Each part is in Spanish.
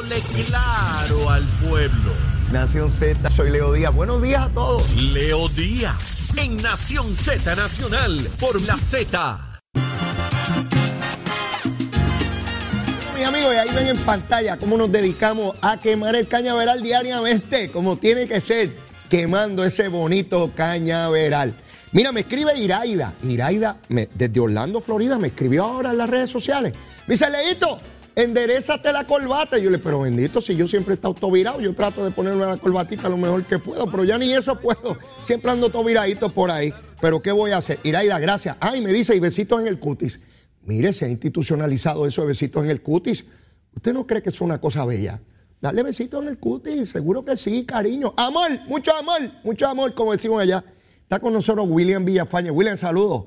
Le claro al pueblo. Nación Z, soy Leo Díaz. Buenos días a todos. Leo Díaz, en Nación Z Nacional, por la Z. Mis amigos, y ahí ven en pantalla cómo nos dedicamos a quemar el cañaveral diariamente, como tiene que ser, quemando ese bonito cañaveral. Mira, me escribe Iraida. Iraida, me- desde Orlando, Florida, me escribió ahora en las redes sociales. Me dice, Leito, enderezate la corbata. Y yo le pero bendito, si yo siempre he estado todo virado, yo trato de ponerme la corbatita lo mejor que puedo, pero ya ni eso puedo. Siempre ando todo viradito por ahí. Pero ¿qué voy a hacer? Iraida, gracias. Ay, me dice, y besitos en el cutis. Mire, se ha institucionalizado eso de besitos en el cutis. ¿Usted no cree que es una cosa bella? Darle besitos en el cutis, seguro que sí, cariño. Amor, mucho amor, mucho amor, como decimos allá. Está con nosotros William Villafañe. William, saludos.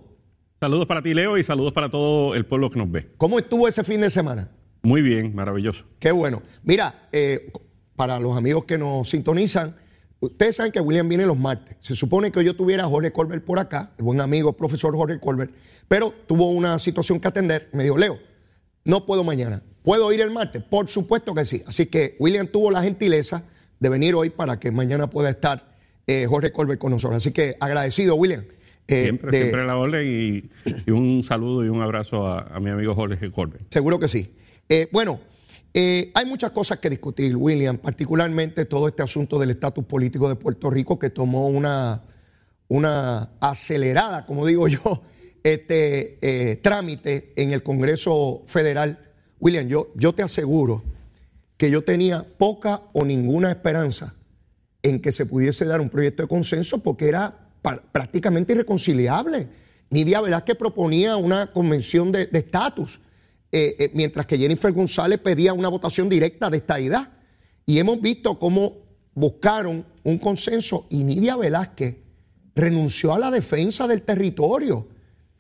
Saludos para ti, Leo, y saludos para todo el pueblo que nos ve. ¿Cómo estuvo ese fin de semana? Muy bien, maravilloso. Qué bueno. Mira, eh, para los amigos que nos sintonizan, ustedes saben que William viene los martes. Se supone que yo tuviera a Jorge Colbert por acá, el buen amigo, profesor Jorge Colbert, pero tuvo una situación que atender. Me dijo, Leo, no puedo mañana. ¿Puedo ir el martes? Por supuesto que sí. Así que William tuvo la gentileza de venir hoy para que mañana pueda estar eh, Jorge Colbert con nosotros. Así que agradecido, William. eh, Siempre, de- siempre la orden y, y un saludo y un abrazo a, a mi amigo Jorge Corbin. Seguro que sí. Eh, bueno, eh, hay muchas cosas que discutir, William, particularmente todo este asunto del estatus político de Puerto Rico que tomó una, una acelerada, como digo yo, este eh, trámite en el Congreso Federal. William, yo, yo te aseguro que yo tenía poca o ninguna esperanza en que se pudiese dar un proyecto de consenso porque era prácticamente irreconciliable. Nidia Velázquez proponía una convención de estatus, eh, eh, mientras que Jennifer González pedía una votación directa de estadidad. Y hemos visto cómo buscaron un consenso y Nidia Velázquez renunció a la defensa del territorio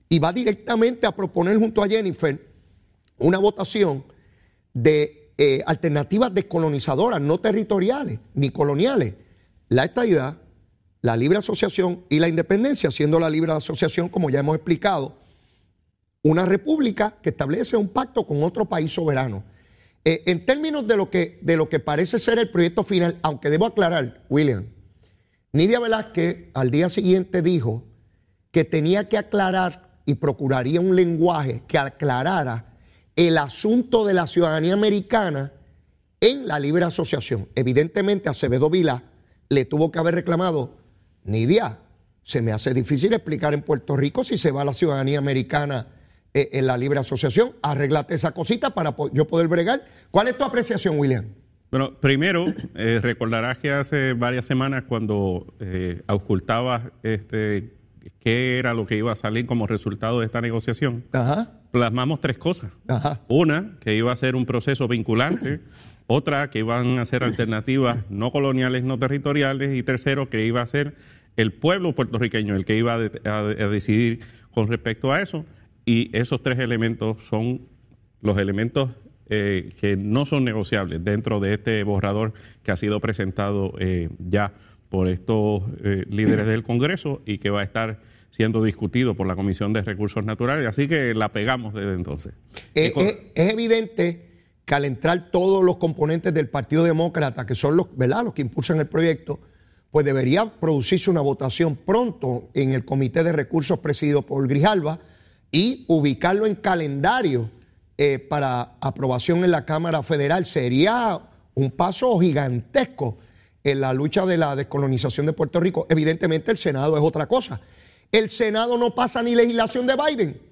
y va directamente a proponer junto a Jennifer una votación de eh, alternativas descolonizadoras, no territoriales ni coloniales. La estadidad, la libre asociación y la independencia, siendo la libre asociación, como ya hemos explicado, una república que establece un pacto con otro país soberano. Eh, en términos de lo, que, de lo que parece ser el proyecto final, aunque debo aclarar, William, Nidia Velázquez al día siguiente dijo que tenía que aclarar y procuraría un lenguaje que aclarara el asunto de la ciudadanía americana en la libre asociación. Evidentemente, Acevedo Vila le tuvo que haber reclamado, Nidia, se me hace difícil explicar en Puerto Rico si se va a la ciudadanía americana eh, en la libre asociación. Arréglate esa cosita para po- yo poder bregar. ¿Cuál es tu apreciación, William? Bueno, primero, eh, recordarás que hace varias semanas cuando eh, auscultabas este, qué era lo que iba a salir como resultado de esta negociación, Ajá, plasmamos tres cosas. ajá. Una, que iba a ser un proceso vinculante. Otra, que iban a ser alternativas no coloniales, no territoriales. Y tercero, que iba a ser el pueblo puertorriqueño el que iba a, de- a- a decidir con respecto a eso. Y esos tres elementos son los elementos eh, que no son negociables dentro de este borrador que ha sido presentado eh, ya por estos eh, líderes del Congreso y que va a estar siendo discutido por la Comisión de Recursos Naturales. Así que la pegamos desde entonces. Eh, es evidente que al entrar todos los componentes del Partido Demócrata, que son los, ¿verdad? los que impulsan el proyecto, pues debería producirse una votación pronto en el Comité de Recursos presidido por Grijalva y ubicarlo en calendario eh, para aprobación en la Cámara Federal. Sería un paso gigantesco en la lucha de la descolonización de Puerto Rico. Evidentemente el Senado es otra cosa. El Senado no pasa ni legislación de Biden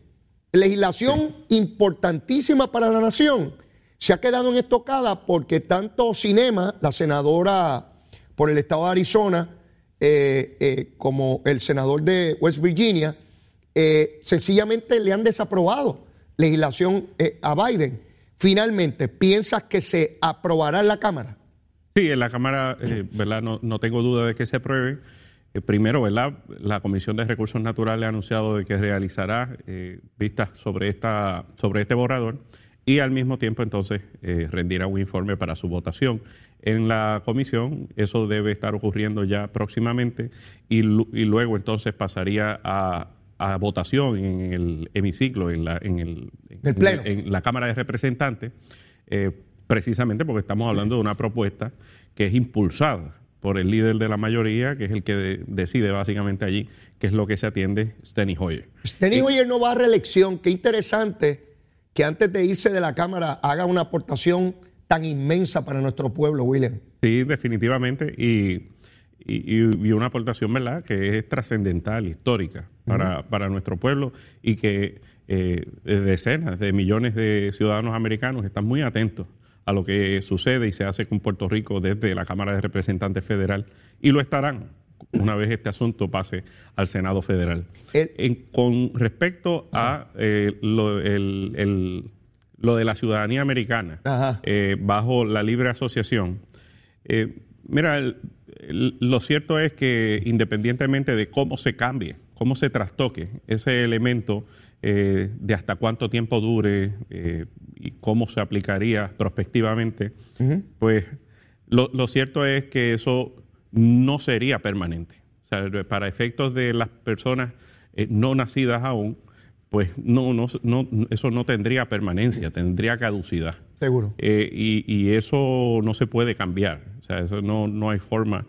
legislación importantísima para la nación se ha quedado en estocada porque tanto Cinema, la senadora por el estado de Arizona, eh, eh, como el senador de West Virginia, eh, sencillamente le han desaprobado legislación eh, a Biden. Finalmente, ¿piensas que se aprobará en la Cámara? Sí, en la Cámara, eh, ¿verdad? No, no tengo duda de que se apruebe. Primero, ¿verdad? La Comisión de Recursos Naturales ha anunciado de que realizará vistas sobre, esta, sobre este borrador y al mismo tiempo entonces rendirá un informe para su votación en la comisión. Eso debe estar ocurriendo ya próximamente y luego entonces pasaría a, a votación en el hemiciclo, en, la, en, el, El Pleno. en la Cámara de Representantes. eh, precisamente porque estamos hablando de una propuesta que es impulsada por el líder de la mayoría, que es el que decide básicamente allí qué es lo que se atiende, Steny Hoyer. Steny Hoyer no va a reelección. Qué interesante que antes de irse de la Cámara haga una aportación tan inmensa para nuestro pueblo, William. Sí, definitivamente. Y, una aportación, ¿verdad?, que es trascendental, histórica para, para, nuestro pueblo y que eh, decenas de millones de ciudadanos americanos están muy atentos a lo que sucede y se hace con Puerto Rico desde la Cámara de Representantes Federal y lo estarán una vez este asunto pase al Senado Federal. con respecto a eh, lo, de la ciudadanía americana eh, bajo la libre asociación, mira, lo cierto es que independientemente de cómo se cambie, cómo se trastoque ese elemento de hasta cuánto tiempo dure y cómo se aplicaría prospectivamente, pues lo, cierto es que eso no sería permanente. O sea, para efectos de las personas eh, no nacidas aún, pues no, no, no, eso no tendría permanencia, tendría caducidad. Seguro. Eh, y, eso no se puede cambiar. O sea, eso no, no hay forma.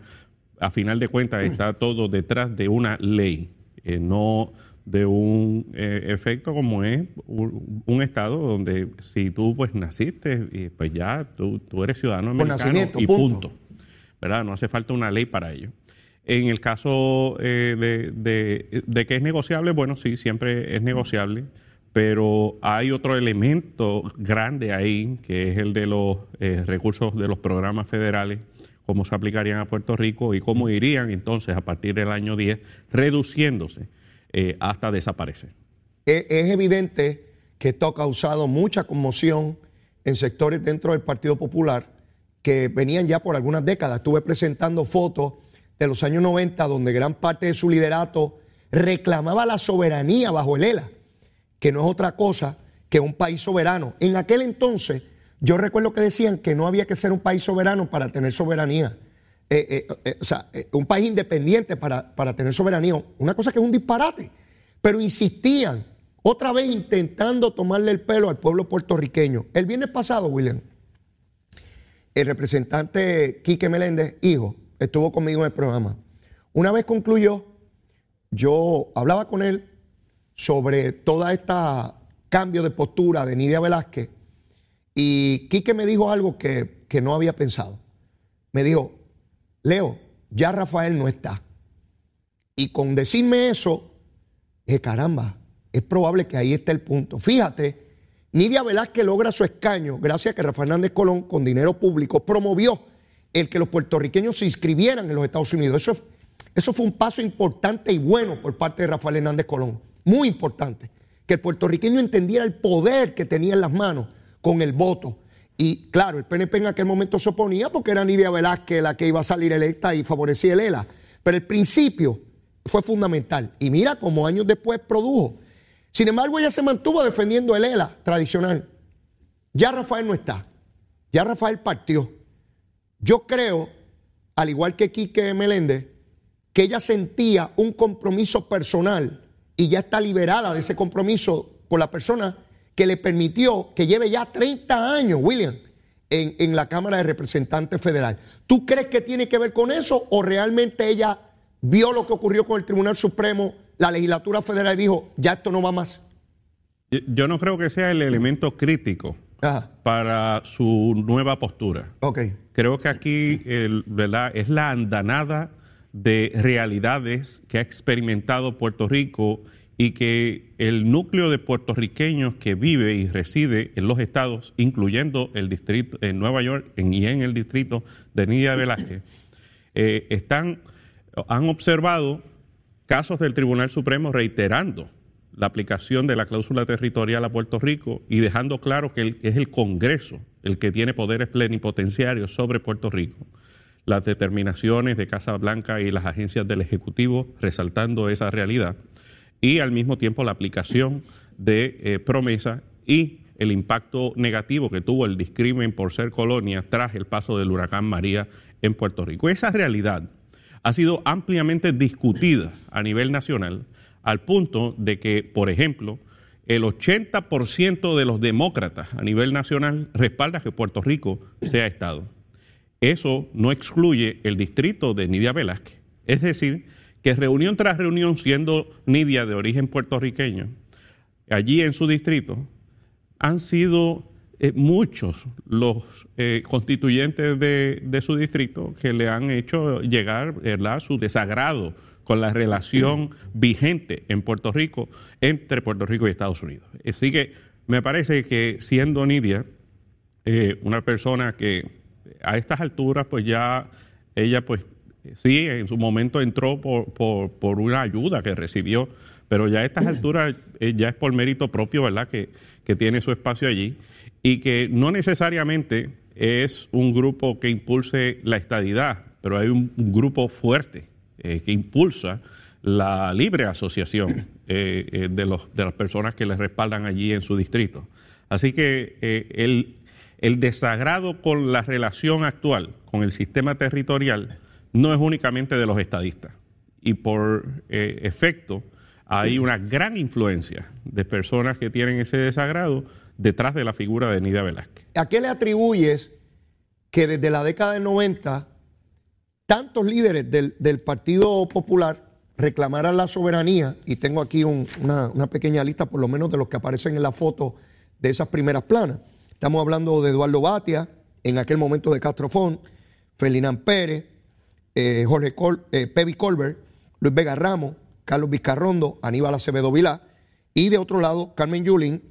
A final de cuentas, está todo detrás de una ley, eh, no de un eh, efecto como es un, estado donde si tú pues naciste, pues ya tú, eres ciudadano americano y punto. ¿verdad? No hace falta una ley para ello. En el caso eh, de, que es negociable, bueno, sí, siempre es negociable, pero hay otro elemento grande ahí, que es el de los eh, recursos de los programas federales, cómo se aplicarían a Puerto Rico y cómo irían entonces a partir del año 10 reduciéndose eh, hasta desaparecer. Es, evidente que esto ha causado mucha conmoción en sectores dentro del Partido Popular que venían ya por algunas décadas. Estuve presentando fotos de los años 90 donde gran parte de su liderato reclamaba la soberanía bajo el ELA, que no es otra cosa que un país soberano. En aquel entonces yo recuerdo que decían que no había que ser un país soberano para tener soberanía. Eh, eh, eh, o sea, un país independiente para, para tener soberanía. Una cosa que es un disparate. Pero insistían, otra vez intentando tomarle el pelo al pueblo puertorriqueño. El viernes pasado, William, el representante Quique Meléndez, hijo, estuvo conmigo en el programa. Una vez concluyó, yo hablaba con él sobre toda esta cambio de postura de Nidia Velázquez y Quique me dijo algo que, que no había pensado. Me dijo, Leo, ya Rafael no está. Y con decirme eso, dije, caramba, es probable que ahí esté el punto. Fíjate, Nidia Velázquez logra su escaño gracias a que Rafael Hernández Colón, con dinero público, promovió el que los puertorriqueños se inscribieran en los Estados Unidos. Eso, eso fue un paso importante y bueno por parte de Rafael Hernández Colón. Muy importante. Que el puertorriqueño entendiera el poder que tenía en las manos con el voto y claro, el PNP en aquel momento se oponía porque era Nidia Velázquez la que iba a salir electa y favorecía el ELA. Pero el principio fue fundamental. Y mira cómo años después produjo. Sin embargo, ella se mantuvo defendiendo el ELA tradicional. Ya Rafael no está. Ya Rafael partió. Yo creo, al igual que Quique Meléndez, que ella sentía un compromiso personal y ya está liberada de ese compromiso con la persona que le permitió que lleve ya 30 años, William, en, la Cámara de Representantes Federal. ¿Tú crees que tiene que ver con eso o realmente ella vio lo que ocurrió con el Tribunal Supremo, la legislatura federal y dijo, ya esto no va más? Yo no creo que sea el elemento crítico para su nueva postura. Okay. Creo que aquí ¿verdad? es la andanada de realidades que ha experimentado Puerto Rico y que el núcleo de puertorriqueños que vive y reside en los estados, incluyendo el distrito en Nueva York y en el distrito de Nidia Velázquez, eh, están, han observado casos del Tribunal Supremo reiterando la aplicación de la cláusula territorial a Puerto Rico y dejando claro que es el Congreso el que tiene poderes plenipotenciarios sobre Puerto Rico. Las determinaciones de Casa Blanca y las agencias del Ejecutivo resaltando esa realidad y al mismo tiempo la aplicación de eh, promesa y el impacto negativo que tuvo el discrimen por ser colonia tras el paso del huracán María en Puerto Rico. Esa realidad ha sido ampliamente discutida a nivel nacional al punto de que, por ejemplo, el 80% de los demócratas a nivel nacional respalda que Puerto Rico sea Estado. Eso no excluye el distrito de Nidia Velázquez. Es decir, que reunión tras reunión, siendo Nidia de origen puertorriqueño, allí en su distrito, han sido eh, muchos los eh, constituyentes de, su distrito que le han hecho llegar su desagrado con la relación vigente en Puerto Rico entre Puerto Rico y Estados Unidos. Así que me parece que siendo Nidia eh, una persona que a estas alturas pues ya ella pues sí en su momento entró por, por, una ayuda que recibió, pero ya a estas alturas eh, ya es por mérito propio, ¿verdad? Que, que tiene su espacio allí y que no necesariamente es un grupo que impulse la estadidad, pero hay un grupo fuerte eh, que impulsa la libre asociación eh, eh, de, los, de las personas que les respaldan allí en su distrito. Así que el, el desagrado con la relación actual, con el sistema territorial, no es únicamente de los estadistas. Y por efecto, hay una gran influencia de personas que tienen ese desagrado detrás de la figura de Nidia Velázquez. ¿A qué le atribuyes que desde la década del 90 tantos líderes del, Partido Popular reclamaran la soberanía, y tengo aquí una, pequeña lista por lo menos de los que aparecen en la foto de esas primeras planas. Estamos hablando de Eduardo Batia, en aquel momento de Castrofón, Felinán Pérez, eh, Jorge Col, eh, Pevi Colbert, Luis Vega Ramos, Carlos Vizcarrondo, Aníbal Acevedo Vilá, y de otro lado, Carmen Yulín,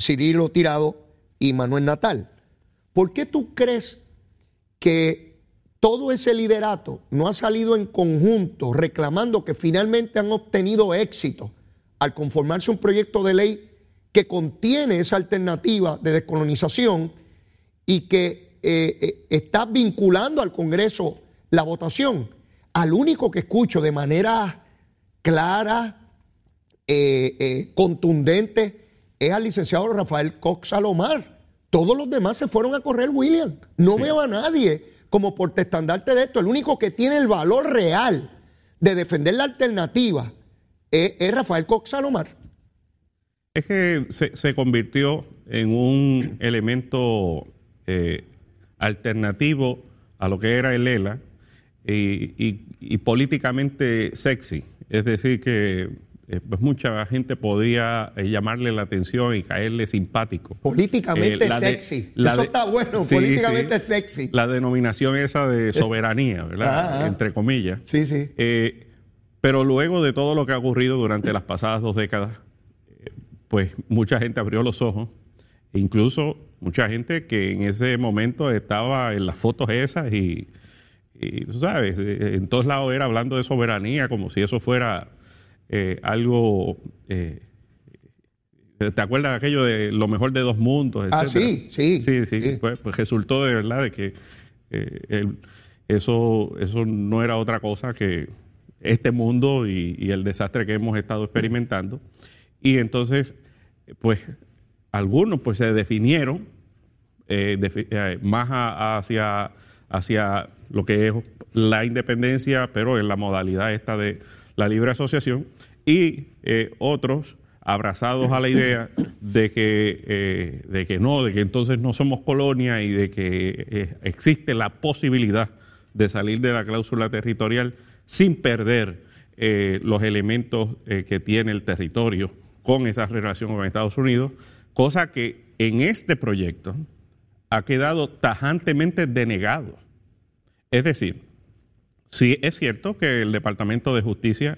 Cirilo Tirado y Manuel Natal. ¿Por qué tú crees que todo ese liderato no ha salido en conjunto reclamando que finalmente han obtenido éxito al conformarse un proyecto de ley que contiene esa alternativa de descolonización y que eh, eh, está vinculando al Congreso la votación. Al único que escucho de manera clara, eh, contundente, es al licenciado Rafael Cox Salomar. Todos los demás se fueron a correr, William. No veo a nadie como portestandarte de esto. El único que tiene el valor real de defender la alternativa es, Rafael Cox Salomar. Es que se, convirtió en un elemento eh, alternativo a lo que era el ELA y políticamente sexy. Es decir, que eh, pues mucha gente podía eh, llamarle la atención y caerle simpático. Políticamente eh, sexy. Eso está bueno, políticamente sexy. La denominación esa de soberanía, ¿verdad? Entre comillas. Sí, sí. pero luego de todo lo que ha ocurrido durante las pasadas dos décadas, pues mucha gente abrió los ojos, e incluso mucha gente que en ese momento estaba en las fotos esas y, y tú sabes, en todos lados era hablando de soberanía como si eso fuera eh, algo... Eh, ¿Te acuerdas de aquello de lo mejor de dos mundos? Ah, sí, sí. Sí, sí. Pues, pues, resultó de verdad de que eh, eso, eso no era otra cosa que este mundo y, el desastre que hemos estado experimentando. Y entonces, pues, algunos pues se definieron más hacia, hacia lo que es la independencia, pero en la modalidad esta de la libre asociación, y eh, otros abrazados a la idea de que, eh, de que no, de que entonces no somos colonia y de que eh, existe la posibilidad de salir de la cláusula territorial sin perder los elementos que tiene el territorio con esa relación con Estados Unidos, cosa que en este proyecto ha quedado tajantemente denegado. Es decir, sí es cierto que el Departamento de Justicia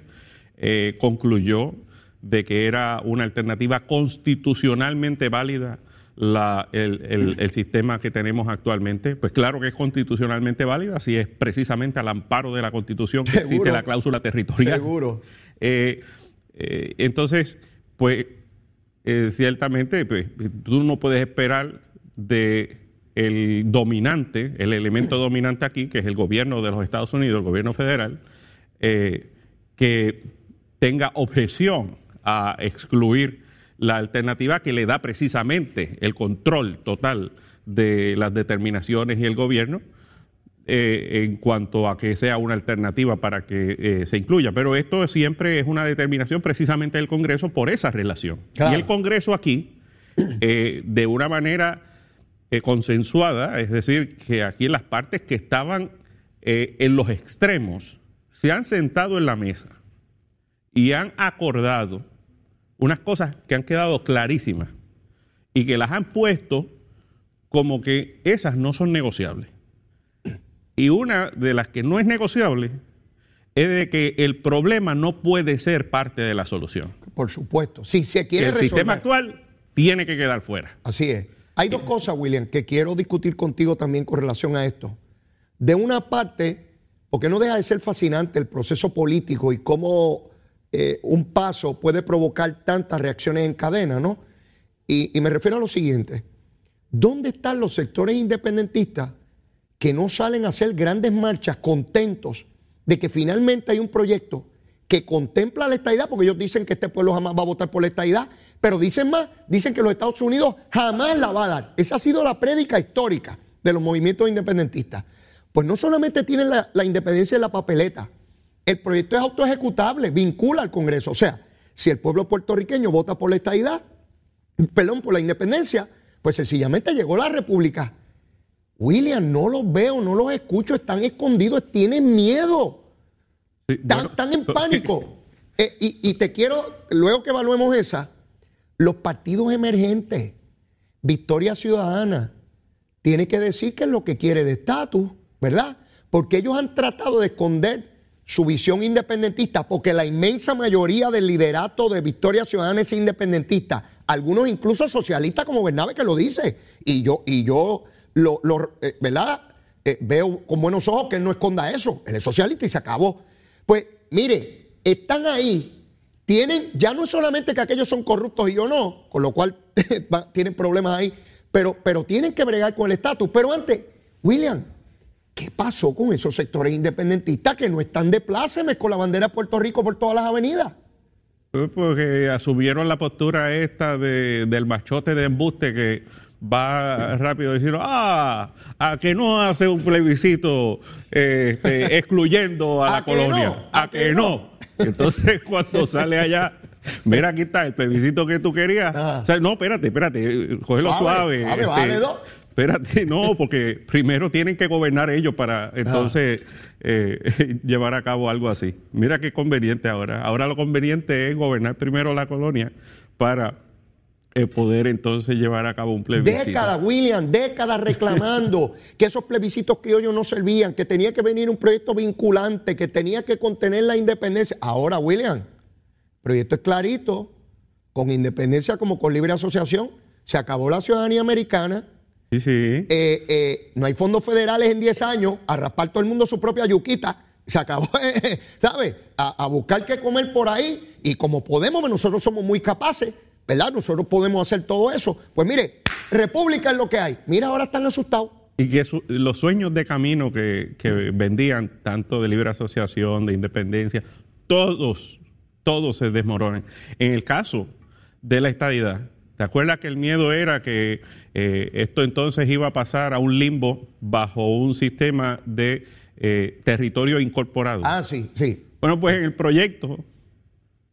eh, concluyó de que era una alternativa constitucionalmente válida el, sistema que tenemos actualmente. Pues claro que es constitucionalmente válida si es precisamente al amparo de la Constitución que existe la cláusula territorial. Seguro. Eh, eh, entonces, pues ciertamente pues, tú no puedes esperar de el dominante, el elemento dominante aquí, que es el gobierno de los Estados Unidos, el gobierno federal, que tenga objeción a excluir la alternativa que le da precisamente el control total de las determinaciones y el gobierno, eh, en cuanto a que sea una alternativa para que eh, se incluya. Pero esto siempre es una determinación precisamente del Congreso por esa relación. Y el Congreso aquí, eh, de una manera consensuada, es decir, que aquí las partes que estaban en los extremos se han sentado en la mesa y han acordado unas cosas que han quedado clarísimas y que las han puesto como que esas no son negociables. Y una de las que no es negociable es de que el problema no puede ser parte de la solución. Por supuesto. Si se quiere El sistema actual tiene que quedar fuera. Así es. Hay dos cosas, William, que quiero discutir contigo también con relación a esto. De una parte, porque no deja de ser fascinante el proceso político y cómo eh, un paso puede provocar tantas reacciones en cadena, ¿no? y me refiero a lo siguiente. ¿Dónde están los sectores independentistas que no salen a hacer grandes marchas contentos de que finalmente hay un proyecto que contempla la estadidad, porque ellos dicen que este pueblo jamás va a votar por la estadidad, pero dicen más, dicen que los Estados Unidos jamás la va a dar. Esa ha sido la prédica histórica de los movimientos independentistas. Pues no solamente tienen la, independencia en la papeleta, el proyecto es autoejecutable, vincula al Congreso. O sea, si el pueblo puertorriqueño vota por la estadidad, perdón, por la independencia, pues sencillamente llegó la república. William, no los veo, no los escucho, están escondidos, tienen miedo. están, en pánico. Eh, y, te quiero, luego que evaluemos esa, los partidos emergentes, Victoria Ciudadana, tiene que decir que es lo que quiere de estatus, ¿verdad? Porque ellos han tratado de esconder su visión independentista, porque la inmensa mayoría del liderato de Victoria Ciudadana es independentista. Algunos incluso socialistas como Bernabe que lo dice. Y yo, y yo lo, eh, ¿verdad? Eh, veo con buenos ojos que él no esconda eso. Él es socialista y se acabó. Pues mire, están ahí, tienen, ya no es solamente que aquellos son corruptos y yo no, con lo cual tienen problemas ahí, pero, pero tienen que bregar con el estatus. Pero antes, William, ¿qué pasó con esos sectores independentistas que no están de plácemes con la bandera de Puerto Rico por todas las avenidas? Pues porque asumieron la postura esta de, del machote de embuste que va rápido decir, ah, a que no hace un plebiscito este, excluyendo a, la colonia, a, que, no. Entonces cuando sale allá, mira aquí está el plebiscito que tú querías. O sea, no, espérate, espérate, cógelo suave. suave este, espérate, no, porque primero tienen que gobernar ellos para entonces eh, llevar a cabo algo así. Mira qué conveniente ahora. Ahora lo conveniente es gobernar primero la colonia para poder entonces llevar a cabo un plebiscito. Décadas, William, décadas reclamando que esos plebiscitos criollos no servían, que tenía que venir un proyecto vinculante, que tenía que contener la independencia. Ahora, William, el proyecto es clarito, con independencia como con libre asociación, se acabó la ciudadanía americana. Sí, sí. Eh, eh, no hay fondos federales en 10 años, a raspar todo el mundo su propia yuquita. Se acabó, ¿sabes? A, a buscar qué comer por ahí. Y como podemos, nosotros somos muy capaces ¿verdad? Nosotros podemos hacer todo eso. Pues mire, República es lo que hay. Mira, ahora están asustados. Y que los sueños de camino que, vendían, tanto de libre asociación, de independencia, todos, todos se desmoronan. En el caso de la estadidad, ¿te acuerdas que el miedo era que eh, esto entonces iba a pasar a un limbo bajo un sistema de eh, territorio incorporado? Ah, sí, sí. Bueno, pues en el proyecto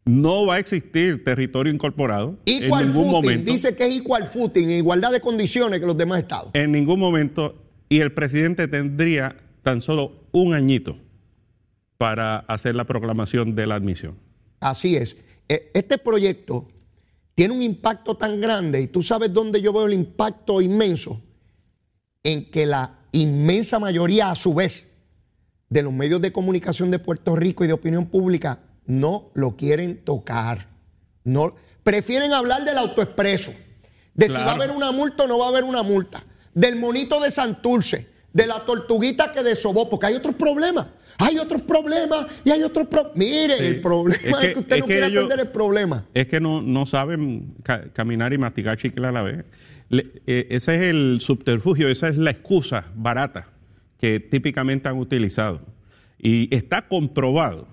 no va a existir territorio incorporado en ningún momento. Dice que es igual footing, en igualdad de condiciones que los demás estados. En ningún momento. Y el presidente tendría tan solo un añito para hacer la proclamación de la admisión. Así es. E, este proyecto tiene un impacto tan grande y tú sabes dónde yo veo el impacto inmenso en que la inmensa mayoría a su vez de los medios de comunicación de Puerto Rico y de opinión pública no lo quieren tocar. No, prefieren hablar del autoexpreso, de si va a haber una multa o no va a haber una multa, del monito de Santurce, de la tortuguita que desobó, porque hay otros problemas. Hay otros problemas y hay otros problemas. Mire, el problema es que, usted no quiere atender el problema. Es que no, no saben caminar y masticar chicle a la vez. Eh, ese es el subterfugio, esa es la excusa barata que típicamente han utilizado. Y está comprobado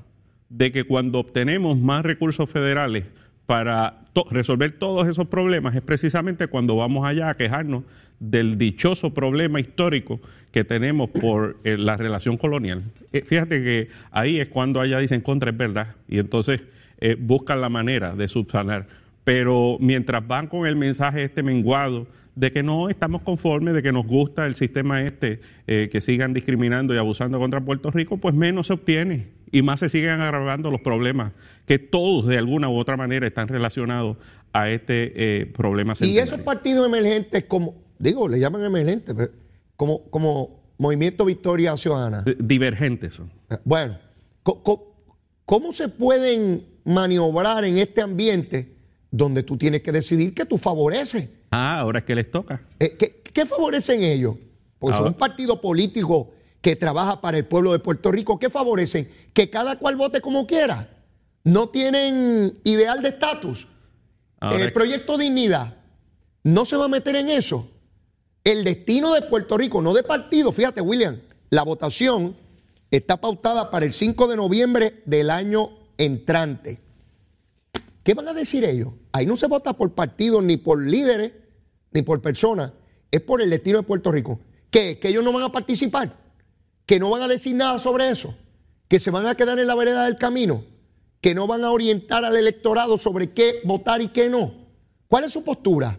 de que cuando obtenemos más recursos federales para resolver todos esos problemas es precisamente cuando vamos allá a quejarnos del dichoso problema histórico que tenemos por eh, la relación colonial. Eh, fíjate que ahí es cuando allá dicen contra es verdad y entonces eh, buscan la manera de subsanar. Pero mientras van con el mensaje este menguado de que no estamos conformes, de que nos gusta el sistema este, que sigan discriminando y abusando contra Puerto Rico, pues menos se obtiene y más se siguen agravando los problemas que todos de alguna u otra manera están relacionados a este problema. Y esos partidos emergentes como digo, le llaman emergentes, como, como Movimiento Victoria Ciudadana. Divergentes son. Eh, bueno, ¿cómo, se pueden maniobrar en este ambiente donde tú tienes que decidir que tú favoreces? Ah, ahora es que les toca. Eh, ¿qué, favorecen ellos? Pues son un partido político que trabaja para el pueblo de Puerto Rico. ¿Qué favorecen? Que cada cual vote como quiera. No tienen ideal de estatus. El proyecto Dignidad no se va a meter en eso el destino de Puerto Rico, no de partido. Fíjate, William, la votación está pautada para el 5 de noviembre del año entrante. ¿Qué van a decir ellos? Ahí no se vota por partidos, ni por líderes, ni por personas. Es por el destino de Puerto Rico. ¿Qué? Que ellos no van a participar. Que no van a decir nada sobre eso. Que se van a quedar en la vereda del camino. Que no van a orientar al electorado sobre qué votar y qué no. ¿Cuál es su postura?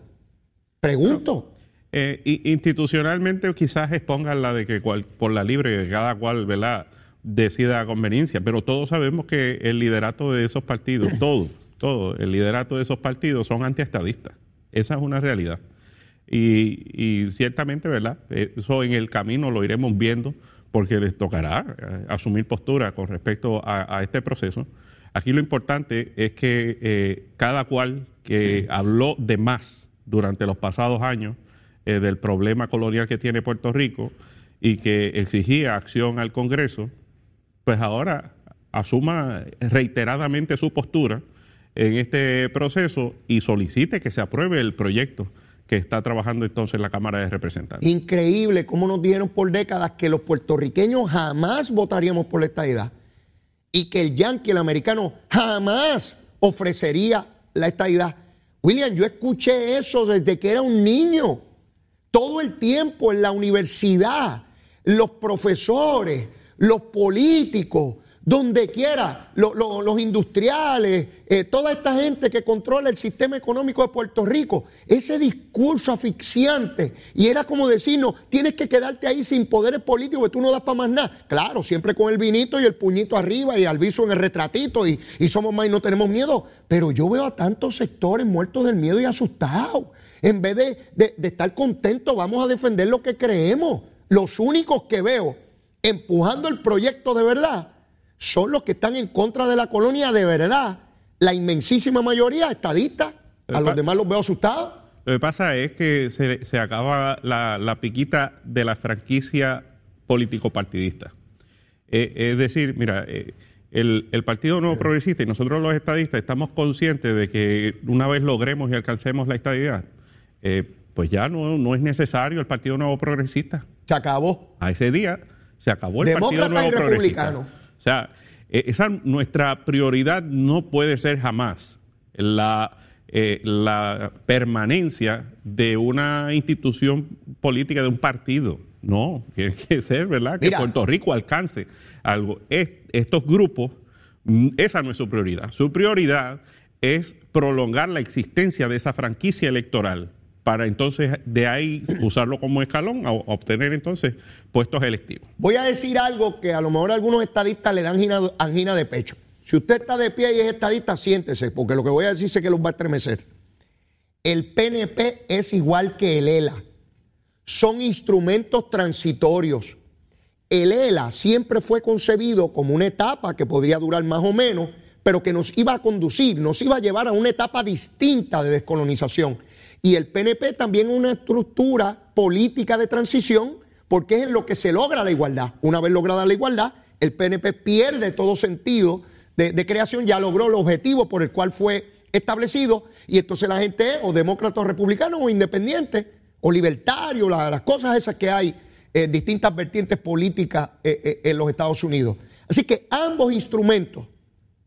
Pregunto. Eh, institucionalmente quizás expongan la de que por la libre que cada cual ¿verdad? decida a conveniencia, pero todos sabemos que el liderato de esos partidos, todo, todo, el liderato de esos partidos son antiestadistas. Esa es una realidad. Y, ciertamente, ¿verdad? Eso en el camino lo iremos viendo porque les tocará eh, asumir postura con respecto a, este proceso. Aquí lo importante es que eh, cada cual que habló de más durante los pasados años, eh, del problema colonial que tiene Puerto Rico y que exigía acción al Congreso, pues ahora asuma reiteradamente su postura en este proceso y solicite que se apruebe el proyecto que está trabajando entonces la Cámara de Representantes. Increíble cómo nos dieron por décadas que los puertorriqueños jamás votaríamos por la estadidad y que el yanqui, el americano, jamás ofrecería la estadidad. William, yo escuché eso desde que era un niño todo el tiempo en la universidad, los profesores, los políticos, donde quiera, los industriales, eh, toda esta gente que controla el sistema económico de Puerto Rico, ese discurso asfixiante, y era como decirnos, tienes que quedarte ahí sin poderes políticos, que tú no das para más nada. Claro, siempre con el vinito y el puñito arriba y al viso en el retratito, y, y somos más y no tenemos miedo, pero yo veo a tantos sectores muertos del miedo y asustados. En vez de, estar contentos, vamos a defender lo que creemos. Los únicos que veo empujando el proyecto de verdad son los que están en contra de la colonia de verdad. La inmensísima mayoría estadista. A los demás los veo asustados. Lo que pasa es que se, acaba la, piquita de la franquicia político-partidista. Eh, es decir, mira, eh, el, el, Partido Nuevo Progresista y nosotros los estadistas estamos conscientes de que una vez logremos y alcancemos la estadidad, eh, pues ya no, no es necesario el Partido Nuevo Progresista. Se acabó. A ese día se acabó el Partido Nuevo Progresista. O sea, e, esa nuestra prioridad no puede ser jamás la, eh, la permanencia de una institución política, de un partido. No, tiene que ser, ¿verdad? Que Puerto Rico alcance algo. estos grupos, mm, esa no es su prioridad. Su prioridad es prolongar la existencia de esa franquicia electoral para entonces de ahí usarlo como escalón a, obtener entonces puestos electivos. Voy a decir algo que a lo mejor algunos estadistas le dan angina, de pecho. Si usted está de pie y es estadista, siéntese, porque lo que voy a decir sé que los va a estremecer. El PNP es igual que el ELA. Son instrumentos transitorios. El ELA siempre fue concebido como una etapa que podría durar más o menos, pero que nos iba a conducir, nos iba a llevar a una etapa distinta de descolonización. Y el PNP también una estructura política de transición porque es en lo que se logra la igualdad. Una vez lograda la igualdad, el PNP pierde todo sentido de, creación, ya logró el objetivo por el cual fue establecido y entonces la gente es o demócrata o republicano o independiente o libertario, las cosas esas que hay en eh, distintas vertientes políticas eh, eh, en los Estados Unidos. Así que ambos instrumentos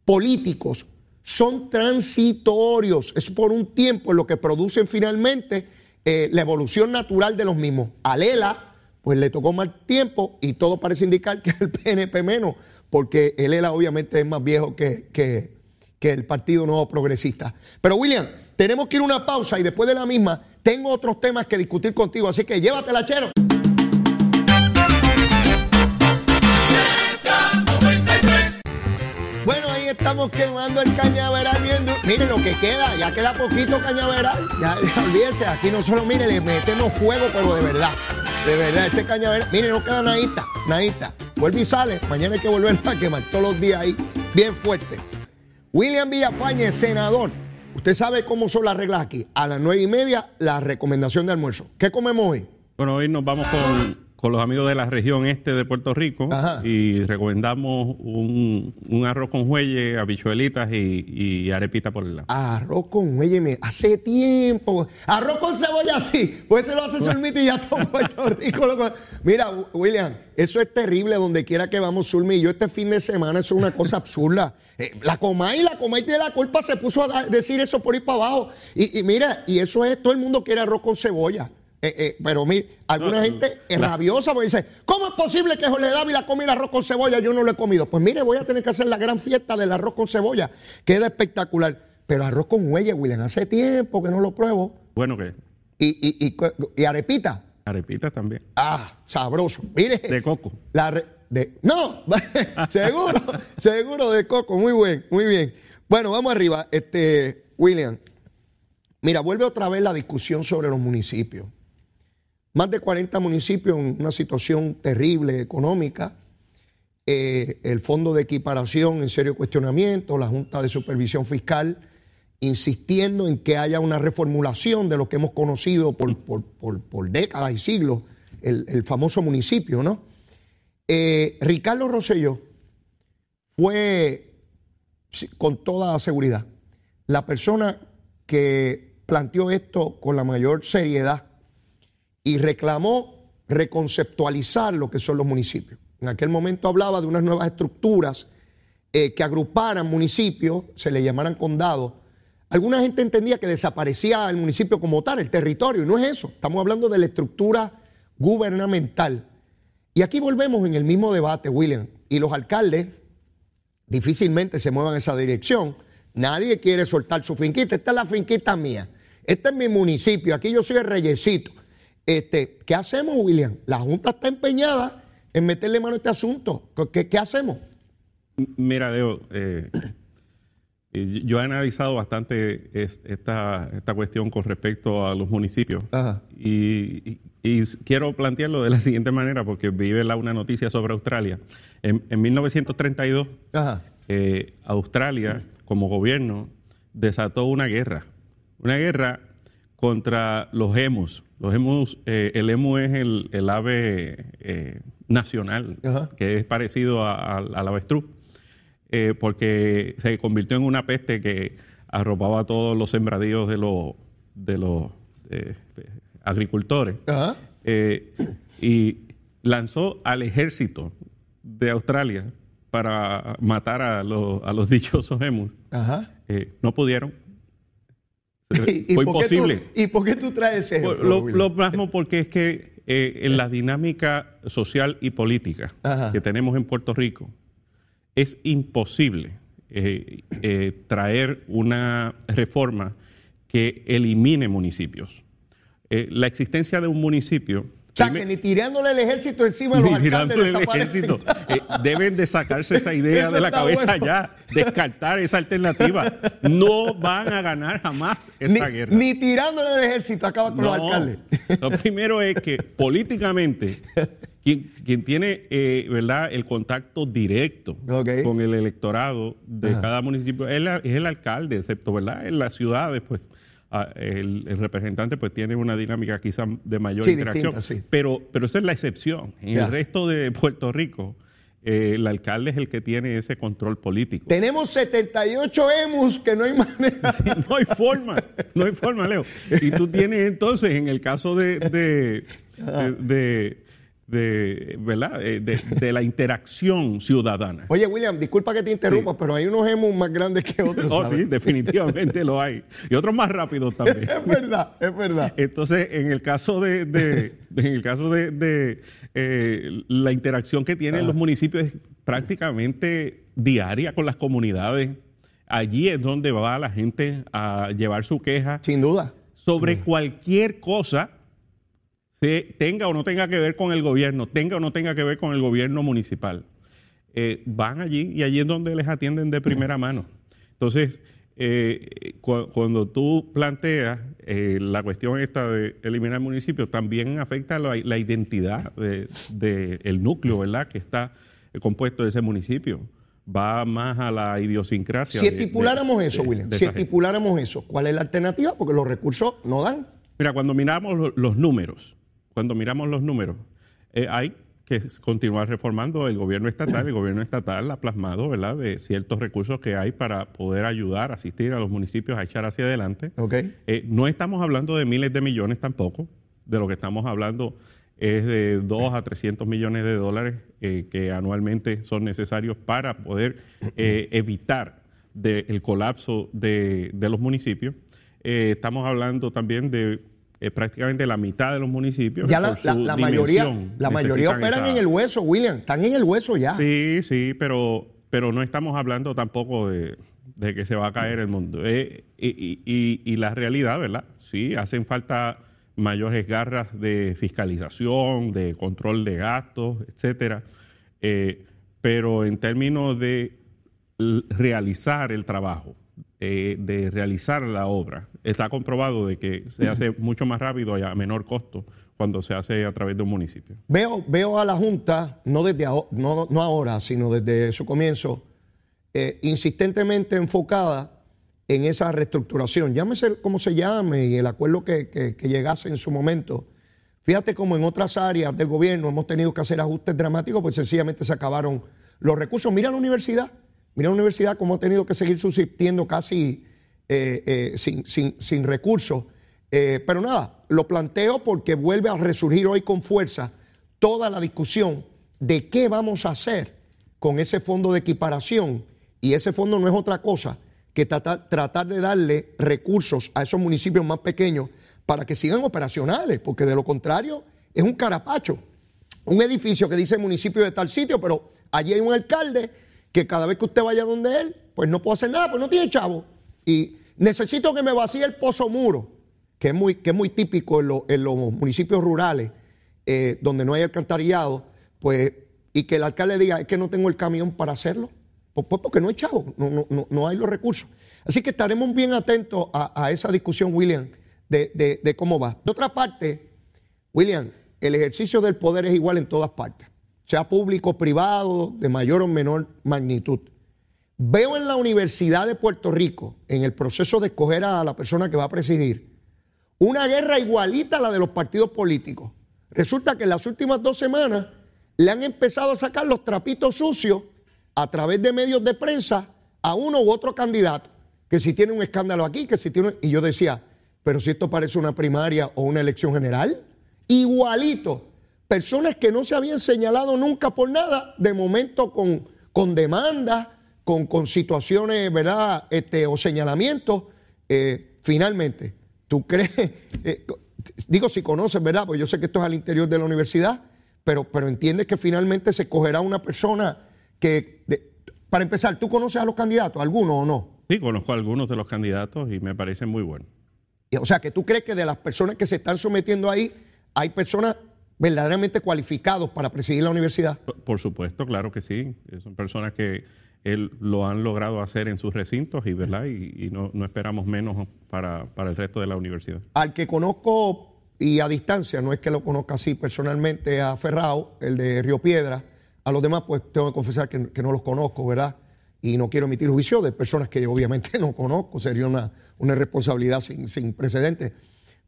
políticos son transitorios, es por un tiempo lo que producen finalmente eh, la evolución natural de los mismos. A Lela, pues le tocó más tiempo y todo parece indicar que el PNP menos, porque el ELA obviamente es más viejo que, que, que el Partido Nuevo Progresista. Pero William, tenemos que ir a una pausa y después de la misma tengo otros temas que discutir contigo, así que llévatela, chero. Estamos quemando el cañaveral viendo. Miren lo que queda, ya queda poquito cañaveral. Ya, ya olvídese, aquí no solo, miren, le metemos fuego, pero de verdad. De verdad, ese cañaveral. Miren, no queda nadita, nadita. Vuelve y sale. Mañana hay que volver a quemar todos los días ahí, bien fuerte. William Villafañe, senador. Usted sabe cómo son las reglas aquí. A las nueve y media, la recomendación de almuerzo. ¿Qué comemos hoy? Bueno, hoy nos vamos con, con los amigos de la región este de Puerto Rico Ajá. y recomendamos un, un arroz con jueyes, habichuelitas y, y arepita por el lado. Arroz con huelle, hace tiempo. Arroz con cebolla, sí. Pues se lo hace Zulmita y ya todo Puerto Rico. lo Mira, William, eso es terrible donde quiera que vamos, Zulmi. y Yo este fin de semana, eso es una cosa absurda. Eh, la Comay, la Comay tiene la culpa, se puso a decir eso por ir para abajo. Y, y mira, y eso es, todo el mundo quiere arroz con cebolla. Eh, eh, pero mira, alguna No, gente es la- rabiosa porque dice, ¿cómo es posible que Jorge Dávila comiera arroz con cebolla? Yo no lo he comido. Pues mire, voy a tener que hacer la gran fiesta del arroz con cebolla. Queda espectacular. Pero arroz con huella, William, hace tiempo que no lo pruebo. Bueno, que Y, y, y, y arepita. arepitas también. Ah, sabroso. Mire. De coco. La re- de, no, seguro, seguro de coco. Muy bien, muy bien. Bueno, vamos arriba. Este, William, mira, vuelve otra vez la discusión sobre los municipios. Más de 40 municipios en una situación terrible económica. Eh, el Fondo de Equiparación en serio cuestionamiento, la Junta de Supervisión Fiscal insistiendo en que haya una reformulación de lo que hemos conocido por, por- por- por décadas y siglos, el, el famoso municipio, ¿no? Eh, Ricardo Rosselló fue, con toda seguridad, la persona que planteó esto con la mayor seriedad y reclamó reconceptualizar lo que son los municipios. En aquel momento hablaba de unas nuevas estructuras eh, que agruparan municipios, se le llamaran condados. Alguna gente entendía que desaparecía el municipio como tal, el territorio, y no es eso. Estamos hablando de la estructura gubernamental. Y aquí volvemos en el mismo debate, William. Y los alcaldes difícilmente se muevan en esa dirección. Nadie quiere soltar su finquita. Esta es la finquita mía. Este es mi municipio. Aquí yo soy el reyesito. Este, ¿Qué hacemos, William? La Junta está empeñada en meterle mano a este asunto. ¿Qué, qué hacemos? Mira, Leo, eh, yo he analizado bastante es- esta, esta cuestión con respecto a los municipios. Ajá. Y, y- y quiero plantearlo de la siguiente manera, porque vi la- una noticia sobre Australia. En, en 1932, Ajá. eh, Australia, como gobierno, desató una guerra. Una guerra contra los emus. Los emus, eh, el emu es el, el ave eh, nacional, Ajá. que es parecido a- a- al avestruz, eh, porque se convirtió en una peste que arropaba todos los sembradíos de los, de los eh, agricultores. Ajá. Y lanzó al ejército de Australia para matar a los, a los dichosos emus. Ajá. No pudieron. ¿Y, y Fue imposible. ¿Y por qué tú traes ese ejemplo, Lo, lo plasmo porque es que eh, en la dinámica social y política Ajá. que tenemos en Puerto Rico es imposible eh, eh, traer una reforma que elimine municipios. La existencia de un municipio O sea, que ni tirándole el ejército encima de los ni alcaldes desaparecen. Eh, deben de sacarse esa idea de la cabeza bueno. ya, descartar esa alternativa. No van a ganar jamás ni, esa guerra. ni tirándole el ejército acaba con los alcaldes. Lo primero es que políticamente quien, quien tiene eh, verdad el contacto directo con el electorado de Ajá. cada municipio es, la- es el alcalde, excepto verdad en las ciudades pues el, el representante pues tiene una dinámica quizás de mayor Sí, interacción, distinta, sí. pero pero esa es la excepción. En el resto de Puerto Rico eh, el alcalde es el que tiene ese control político. Tenemos 78 emus que no hay manera. Sí, no hay forma, no hay forma, Leo. Y tú tienes entonces, en el caso de, de, de, de- de, ¿verdad? Eh, de, de la interacción ciudadana. Oye, William, disculpa que te interrumpa, pero hay unos hemos más grandes que otros. Oh, ¿sabes? sí, definitivamente lo hay. Y otros más rápidos también. Es verdad, es verdad. Entonces, en el caso de, en el caso de, de, eh, la interacción que tienen los municipios es prácticamente diaria con las comunidades. Allí es donde va la gente a llevar su queja Sin duda. sobre cualquier cosa, se tenga o no tenga que ver con el gobierno, tenga o no tenga que ver con el gobierno municipal. Eh, van allí y allí es donde les atienden de primera mano. Entonces, eh, cu- cuando tú planteas eh, la cuestión esta de eliminar municipios, también afecta la, la identidad del de, el núcleo, ¿verdad?, que está compuesto de ese municipio. Va más a la idiosincrasia. Si de- estipuláramos de- eso, de- William, de si gente. estipuláramos eso, ¿cuál es la alternativa? Porque los recursos no dan. Mira, cuando miramos lo- los números, cuando miramos los números, eh, hay que continuar reformando el gobierno estatal. El gobierno estatal ha plasmado, ¿verdad?, de ciertos recursos que hay para poder ayudar, asistir a los municipios a echar hacia adelante. ¿Ok? Eh, no estamos hablando de miles de millones tampoco. De lo que estamos hablando es de 2 a 300 millones de dólares eh, que anualmente son necesarios para poder eh, evitar de- el colapso de, de los municipios. Estamos hablando también de eh, prácticamente la mitad de los municipios. Ya la, mayoría, la mayoría operan esa- en el hueso, William. Están en el hueso ya. Sí, sí, pero, pero no estamos hablando tampoco de, de que se va a caer el mundo. Eh, y, y- y- y la realidad, ¿verdad? Sí, hacen falta mayores garras de fiscalización, de control de gastos, etcétera. Eh, pero en términos de realizar el trabajo, eh, de realizar la obra, está comprobado de que se hace mucho más rápido y a menor costo cuando se hace a través de un municipio. Veo, veo a la Junta, no, desde aho- no, no ahora, sino desde su comienzo, eh, insistentemente enfocada en esa reestructuración. Llámese como se llame y el acuerdo que, que- que llegase en su momento. Fíjate como en otras áreas del gobierno hemos tenido que hacer ajustes dramáticos, pues sencillamente se acabaron los recursos. Mira la universidad, mira la universidad cómo ha tenido que seguir subsistiendo casi eh, eh, sin, sin- recursos. Eh, pero nada, lo planteo porque vuelve a resurgir hoy con fuerza toda la discusión de qué vamos a hacer con ese fondo de equiparación. Y ese fondo no es otra cosa que tratar, tratar de darle recursos a esos municipios más pequeños para que sigan operacionales, porque de lo contrario es un carapacho. Un edificio que dice municipio de tal sitio, pero allí hay un alcalde que cada vez que usted vaya donde él, pues no puede hacer nada, pues no tiene chavo. Y necesito que me vacíe el pozo muro, que es muy, que es muy típico en, en los municipios rurales, eh, donde no hay alcantarillado, pues, y que el alcalde diga, es que no tengo el camión para hacerlo. Pues, pues porque no hay chavo, no, no, no, no hay los recursos. Así que estaremos bien atentos a, a esa discusión, William, de, de- de cómo va. De otra parte, William, el ejercicio del poder es igual en todas partes, sea público, privado, de mayor o menor magnitud. Veo en la Universidad de Puerto Rico, en el proceso de escoger a la persona que va a presidir, una guerra igualita a la de los partidos políticos. Resulta que en las últimas dos semanas le han empezado a sacar los trapitos sucios a través de medios de prensa a uno u otro candidato, que si tiene un escándalo aquí, que si tiene... Y yo decía, pero si esto parece una primaria o una elección general, igualito. Personas que no se habían señalado nunca por nada, de momento con, con demandas, con, con situaciones, ¿verdad? Este, o señalamientos. Eh, finalmente, ¿tú crees? eh, digo, si conoces, ¿verdad? Pues yo sé que esto es al interior de la universidad, pero, pero entiendes que finalmente se escogerá una persona que, de- para empezar, ¿tú conoces a los candidatos, algunos o no? Sí, conozco a algunos de los candidatos y me parecen muy buenos. O sea, que tú crees que de las personas que se están sometiendo ahí, hay personas verdaderamente cualificados para presidir la universidad. Por, supuesto, claro que sí. Son personas que él, lo han logrado hacer en sus recintos y, ¿verdad? y, y no, no esperamos menos para, para el resto de la universidad. Al que conozco y a distancia, no es que lo conozca así personalmente a Ferrao, el de Río Piedra, a los demás pues tengo que confesar que, que no los conozco, ¿verdad? Y no quiero emitir juicio de personas que obviamente no conozco, sería una, una irresponsabilidad sin, sin precedentes.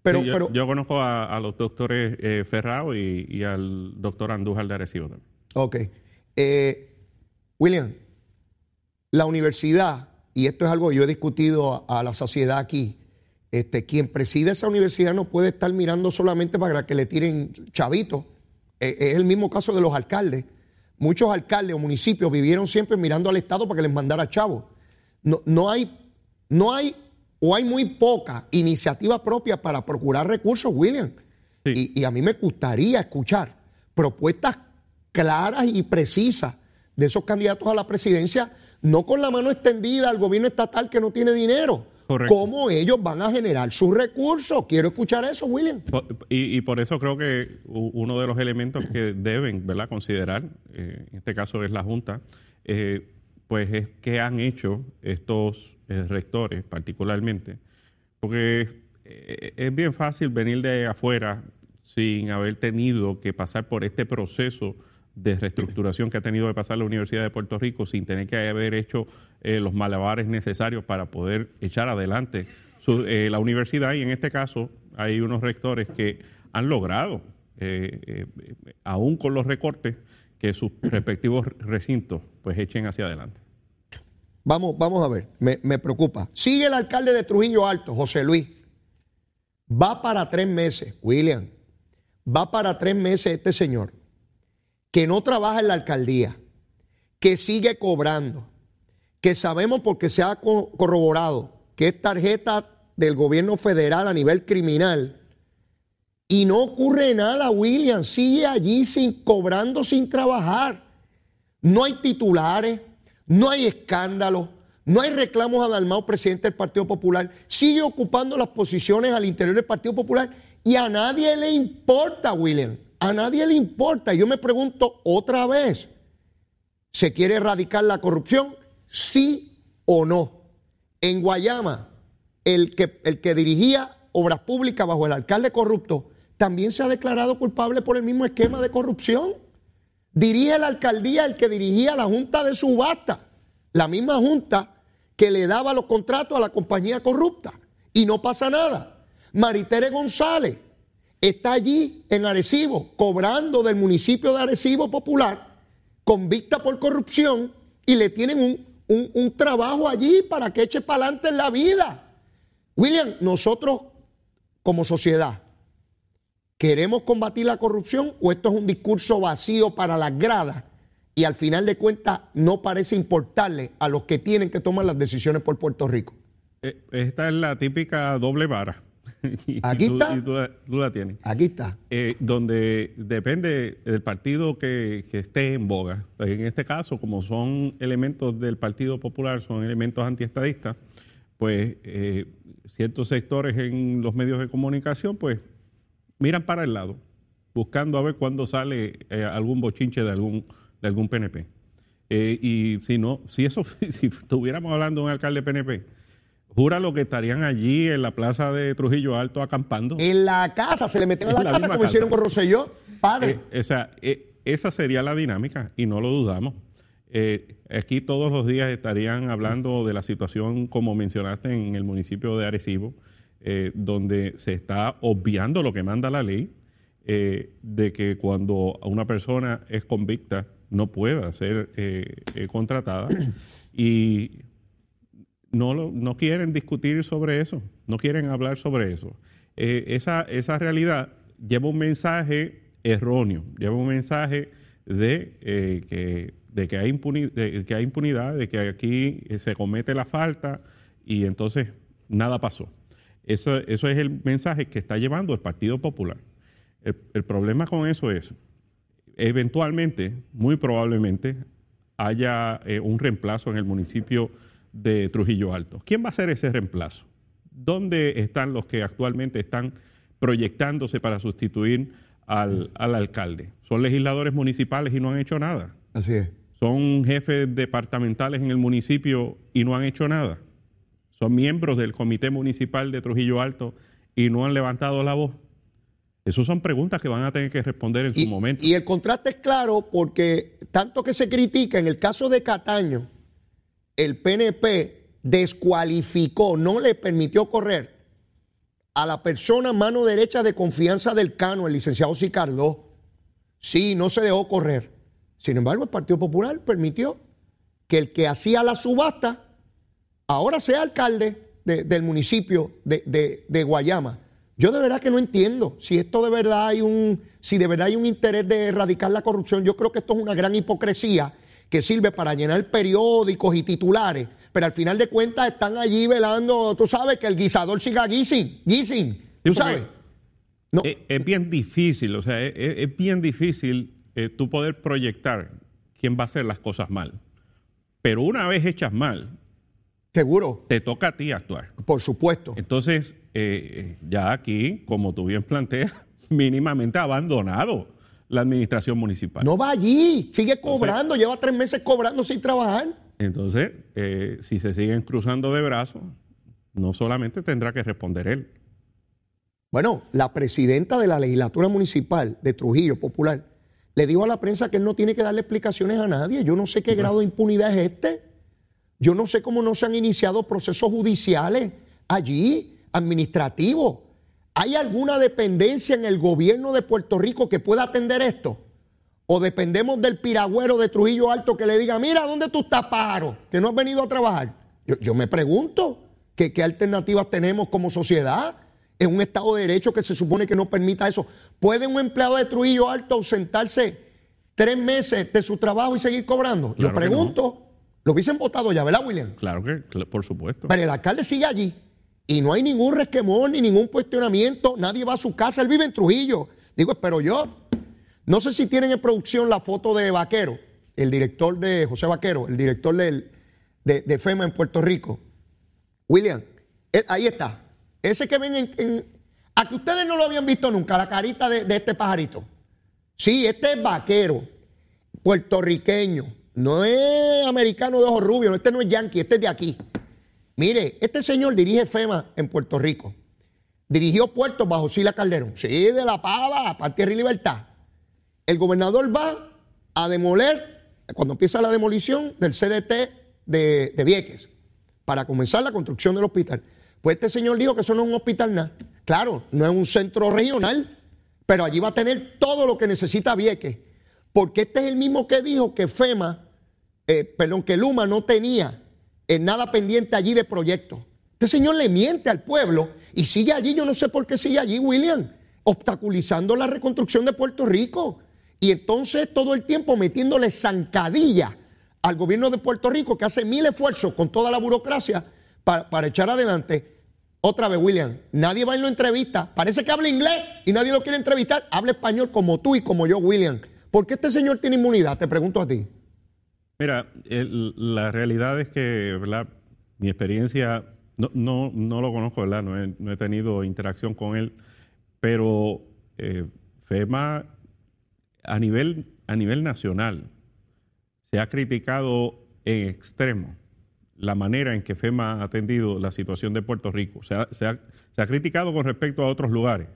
Pero, Sí, yo, pero, yo conozco a, a los doctores eh, Ferrao y, y al doctor Andújar de Arecibo también. Ok. Eh, William, la universidad, y esto es algo que yo he discutido a, a la sociedad aquí, este, quien preside esa universidad no puede estar mirando solamente para que le tiren chavitos eh, es el mismo caso de los alcaldes. Muchos alcaldes o municipios vivieron siempre mirando al Estado para que les mandara chavos. No, no, hay, no hay, o hay muy poca iniciativa propia para procurar recursos, William. Y, y a mí me gustaría escuchar propuestas claras y precisas de esos candidatos a la presidencia, no con la mano extendida al gobierno estatal que no tiene dinero. ¿Cómo ellos van a generar sus recursos? Quiero escuchar eso, William. Y, por eso creo que uno de los elementos que deben ¿verdad? considerar, eh, en este caso es la Junta, eh, pues es qué han hecho estos eh, rectores particularmente, porque es bien fácil venir de afuera sin haber tenido que pasar por este proceso de reestructuración que ha tenido que pasar la Universidad de Puerto Rico sin tener que haber hecho eh, los malabares necesarios para poder echar adelante eh, la universidad y en este caso hay unos rectores que han logrado, eh, aún con los recortes, que sus respectivos recintos pues echen hacia adelante. Vamos, vamos a ver, me, me preocupa. Sigue el alcalde de Trujillo Alto, José Luis. Va para tres meses, William. Va para tres meses este señor que no trabaja en la alcaldía, que sigue cobrando, que sabemos porque se ha corroborado que es tarjeta del gobierno federal a nivel criminal, y no ocurre nada, William, sigue allí sin cobrando, sin trabajar. No hay titulares, no hay escándalos, no hay reclamos a Dalmau, presidente del Partido Popular. Sigue ocupando las posiciones al interior del Partido Popular y a nadie le importa, William. A nadie le importa. Yo me pregunto otra vez, ¿se quiere erradicar la corrupción? Sí o no. En Guayama, el que, el que dirigía obras públicas bajo el alcalde corrupto también se ha declarado culpable por el mismo esquema de corrupción. Dirige la alcaldía el que dirigía la junta de subasta, la misma junta que le daba los contratos a la compañía corrupta. Y no pasa nada. Maritere González, está allí en Arecibo, cobrando del municipio de Arecibo Popular, convicta por corrupción, y le tienen un, trabajo allí para que eche para adelante en la vida. William, nosotros como sociedad, ¿queremos combatir la corrupción o esto es un discurso vacío para las gradas? Y al final de cuentas no parece importarle a los que tienen que tomar las decisiones por Puerto Rico. Eh, esta es la típica doble vara. Aquí está. Y tú, la, tienes. Aquí está. Eh, donde depende del partido que, esté en boga. En este caso, como son elementos del Partido Popular, son elementos antiestadistas, pues eh, ciertos sectores en los medios de comunicación, pues miran para el lado, buscando a ver cuándo sale eh, algún bochinche de algún, de algún PNP. y si no, si eso, si estuviéramos hablando de un alcalde PNP, Jura lo que estarían allí en la plaza de Trujillo Alto acampando. En la casa, se le metieron en la, casa como hicieron con Rosselló, padre. Eh, eh, esa sería la dinámica y no lo dudamos. Eh, aquí todos los días estarían hablando de la situación, como mencionaste, en el municipio de Arecibo, donde se está obviando lo que manda la ley, de que cuando una persona es convicta no pueda ser contratada. Y no, no quieren discutir sobre eso, no quieren hablar sobre eso. Eh, esa, esa realidad lleva un mensaje erróneo, lleva un mensaje de, eh, que, de, que, hay impunidad, de que hay impunidad, de que aquí se comete la falta y entonces nada pasó. Eso, eso es el mensaje que está llevando el Partido Popular. El, problema con eso es, eventualmente, muy probablemente, haya eh, un reemplazo en el municipio de Trujillo Alto. ¿Quién va a ser ese reemplazo? ¿Dónde están los que actualmente están proyectándose para sustituir al, alcalde? Son legisladores municipales y no han hecho nada. Así es. Son jefes departamentales en el municipio y no han hecho nada. Son miembros del comité municipal de Trujillo Alto y no han levantado la voz. Esas son preguntas que van a tener que responder en su momento. Y el contraste es claro porque tanto que se critica en el caso de Cataño, el PNP descualificó, no le permitió correr a la persona mano derecha de confianza del Cano, el licenciado Sicardó. Sí, no se dejó correr. Sin embargo, el Partido Popular permitió que el que hacía la subasta ahora sea alcalde del municipio de, de Guayama. Yo de verdad que no entiendo si esto de verdad hay un, si de verdad hay un interés de erradicar la corrupción. Yo creo que esto es una gran hipocresía que sirve para llenar periódicos y titulares, pero al final de cuentas están allí velando, tú sabes, que el guisador siga guising, guising, tú sabes. No. Es, bien difícil, o sea, es, bien difícil eh, tú poder proyectar quién va a hacer las cosas mal. Pero una vez hechas mal, Seguro. Te toca a ti actuar. Por supuesto. Entonces, eh, ya aquí, como tú bien planteas, mínimamente abandonado la administración municipal. No va allí, sigue cobrando, lleva tres meses cobrando sin trabajar. Entonces, eh, si se siguen cruzando de brazos, no solamente tendrá que responder él. Bueno, la presidenta de la legislatura municipal de Trujillo Popular le dijo a la prensa que él no tiene que darle explicaciones a nadie. Yo no sé qué grado de impunidad es este. Yo no sé cómo no se han iniciado procesos judiciales allí, administrativos. ¿Hay alguna dependencia en el gobierno de Puerto Rico que pueda atender esto? ¿O dependemos del piragüero de Trujillo Alto que le diga, mira, ¿dónde tú estás, pájaro? Que no has venido a trabajar. Yo, me pregunto, ¿qué, ¿qué alternativas tenemos como sociedad? en un Estado de Derecho que se supone que no permita eso. ¿Puede un empleado de Trujillo Alto ausentarse tres meses de su trabajo y seguir cobrando? Yo pregunto. Lo hubiesen votado ya, ¿verdad, William? Claro que, por supuesto. Pero el alcalde sigue allí y no hay ningún resquemón ni ningún cuestionamiento. Nadie va a su casa, él vive en Trujillo. Digo, pero yo, no sé si tienen en producción la foto de Vaquero, el director de José Vaquero, el director de, de, FEMA en Puerto Rico. William, eh, ahí está. Ese que ven en, A que ustedes no lo habían visto nunca, la carita de, de este pajarito. Sí, este es Vaquero, puertorriqueño no es americano de ojos rubios, este no es yankee, este es de aquí. Mire, este señor dirige FEMA en Puerto Rico. Dirigió puertos bajo Sila Calderón. Sí, de La Pava, para Tierra Libertad. El gobernador va a demoler, cuando empieza la demolición del CDT de, de Vieques, para comenzar la construcción del hospital. Pues este señor dijo que eso no es un hospital nada. Claro, no es un centro regional, pero allí va a tener todo lo que necesita Vieques porque este es el mismo que dijo que FEMA, eh, perdón, que Luma no tenía eh, nada pendiente allí de proyecto. Este señor le miente al pueblo y sigue allí, yo no sé por qué sigue allí, William, obstaculizando la reconstrucción de Puerto Rico. Y entonces todo el tiempo metiéndole zancadilla al gobierno de Puerto Rico, que hace mil esfuerzos con toda la burocracia para, para echar adelante. Otra vez, William, nadie va en la entrevista. Parece que habla inglés y nadie lo quiere entrevistar. Habla español como tú y como yo, William. ¿Por qué este señor tiene inmunidad? Te pregunto a ti. Mira, la realidad es que. Mi experiencia, no, lo conozco. No he, tenido interacción con él, pero eh, FEMA a nivel nacional se ha criticado en extremo la manera en que FEMA ha atendido la situación de Puerto Rico. se ha criticado con respecto a otros lugares,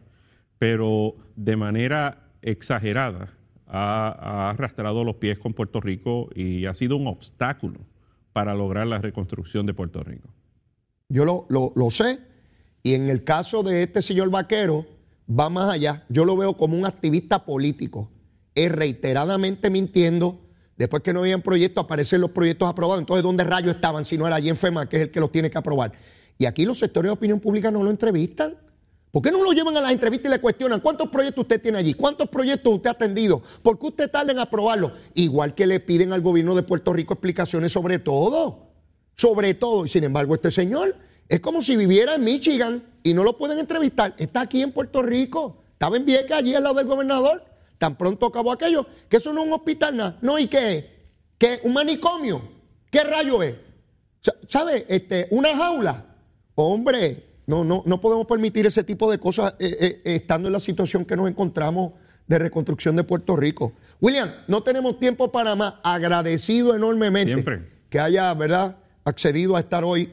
pero de manera exagerada ha, arrastrado los pies con Puerto Rico y ha sido un obstáculo para lograr la reconstrucción de Puerto Rico. Yo lo, lo, sé, y en el caso de este señor Vaquero, va más allá. Yo lo veo como un activista político. Es reiteradamente mintiendo. Después que no habían proyectos, aparecen los proyectos aprobados. Entonces, ¿dónde rayos estaban si no era allí en FEMA, que es el que los tiene que aprobar? Y aquí los sectores de opinión pública no lo entrevistan. ¿Por qué no lo llevan a las entrevistas y le cuestionan cuántos proyectos usted tiene allí? ¿Cuántos proyectos usted ha atendido? ¿Por qué usted tarda en aprobarlo? Igual que le piden al gobierno de Puerto Rico explicaciones sobre todo. Sobre todo. Y sin embargo, este señor es como si viviera en Michigan y no lo pueden entrevistar. Está aquí en Puerto Rico. Estaba en Vieques, allí al lado del gobernador. Tan pronto acabó aquello. Que eso no es un hospital, nada. No, ¿y qué? ¿Qué? ¿Un manicomio? ¿Qué rayo es? ¿Sabe? Este, una jaula. Hombre, no, no, no podemos permitir ese tipo de cosas eh, eh, eh, estando en la situación que nos encontramos de reconstrucción de Puerto Rico. William, no tenemos tiempo para más. Agradecido enormemente que haya, ¿verdad?, accedido a estar hoy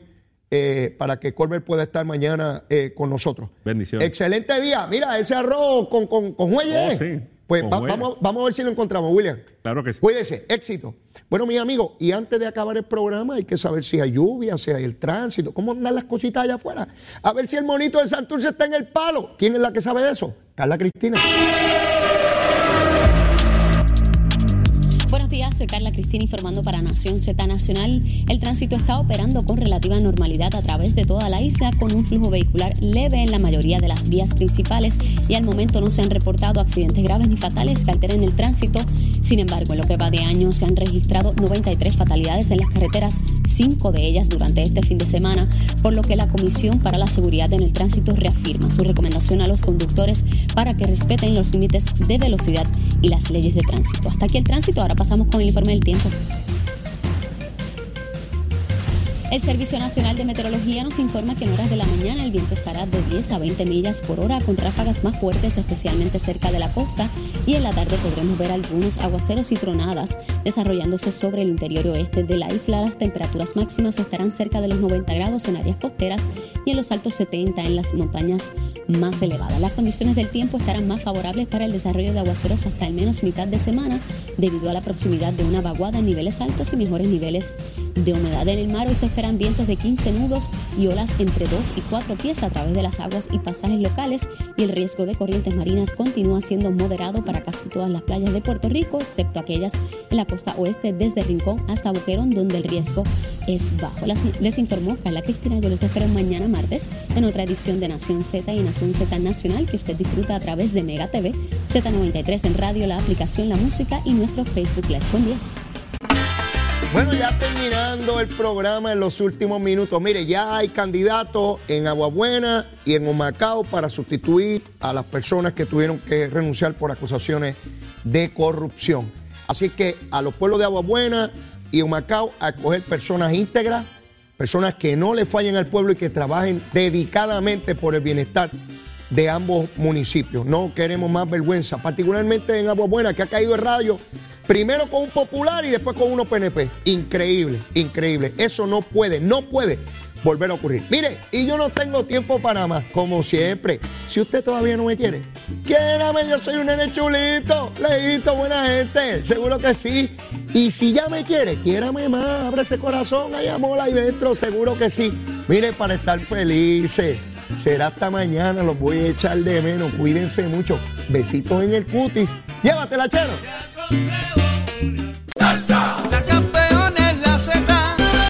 para que Colbert pueda estar mañana con nosotros. Bendiciones. Excelente día. Mira, ese arroz con, con, con huelle. Oh, sí. Pues vamos, vamos a ver si lo encontramos, William. Claro que sí. Cuídese, éxito. Bueno, mis amigos, y antes de acabar el programa hay que saber si hay lluvia, si hay el tránsito, cómo andan las cositas allá afuera. A ver si el monito de Santurce está en el palo. ¿Quién es la que sabe de eso? Carla Cristina. Soy Carla Cristina informando para Nación Z Nacional. El tránsito está operando con relativa normalidad a través de toda la isla con un flujo vehicular leve en la mayoría de las vías principales y al momento no se han reportado accidentes graves ni fatales que alteren el tránsito. Sin embargo, en lo que va de año se han registrado 93 fatalidades en las carreteras, cinco de ellas durante este fin de semana, por lo que la Comisión para la Seguridad en el Tránsito reafirma su recomendación a los conductores para que respeten los límites de velocidad y las leyes de tránsito. Hasta aquí el tránsito, ahora pasamos con el informe del tiempo. El Servicio Nacional de Meteorología nos informa que en horas de la mañana el viento estará de 10 a 20 millas por hora con ráfagas más fuertes especialmente cerca de la costa y en la tarde podremos ver algunos aguaceros y tronadas desarrollándose sobre el interior oeste de la isla. Las temperaturas máximas estarán cerca de los 90 grados en áreas costeras y en los altos 70 en las montañas más elevadas. Las condiciones del tiempo estarán más favorables para el desarrollo de aguaceros hasta al menos mitad de semana debido a la proximidad de una vaguada en niveles altos y mejores niveles de humedad en el mar. Hoy se esperan vientos de 15 nudos y olas entre 2 y 4 pies a través de las aguas y pasajes locales y el riesgo de corrientes marinas continúa siendo moderado para casi todas las playas de Puerto Rico, excepto aquellas en la costa oeste desde Rincón hasta Boquerón, donde el riesgo es bajo. les informó Carla Cristina. Yo les espero mañana martes en otra edición de Nación Z y Nación Z Nacional que usted disfruta a través de Mega TV, Z93 en radio, la aplicación, la música y nuestro Facebook Live. Buen día. Bueno, ya terminando el programa en los últimos minutos. Mire, ya hay candidatos en Aguabuena y en Humacao para sustituir a las personas que tuvieron que renunciar por acusaciones de corrupción. Así que a los pueblos de Aguabuena y Humacao a escoger personas íntegras, personas que no le fallen al pueblo y que trabajen dedicadamente por el bienestar de ambos municipios. No queremos más vergüenza, particularmente en Aguabuena, que ha caído el rayo Primero con un popular y después con uno PNP. Increíble, increíble. Eso no puede, no puede volver a ocurrir. Mire, y yo no tengo tiempo para más, como siempre. Si usted todavía no me quiere, quiérame, yo soy un nene chulito, leíto, buena gente, seguro que sí. Y si ya me quiere, quiérame más, abre ese corazón, hay amor ahí dentro, seguro que sí. Mire, para estar felices. Será hasta mañana, los voy a echar de menos. Cuídense mucho. Besitos en el cutis. Llévatela, chero. ¡Salsa!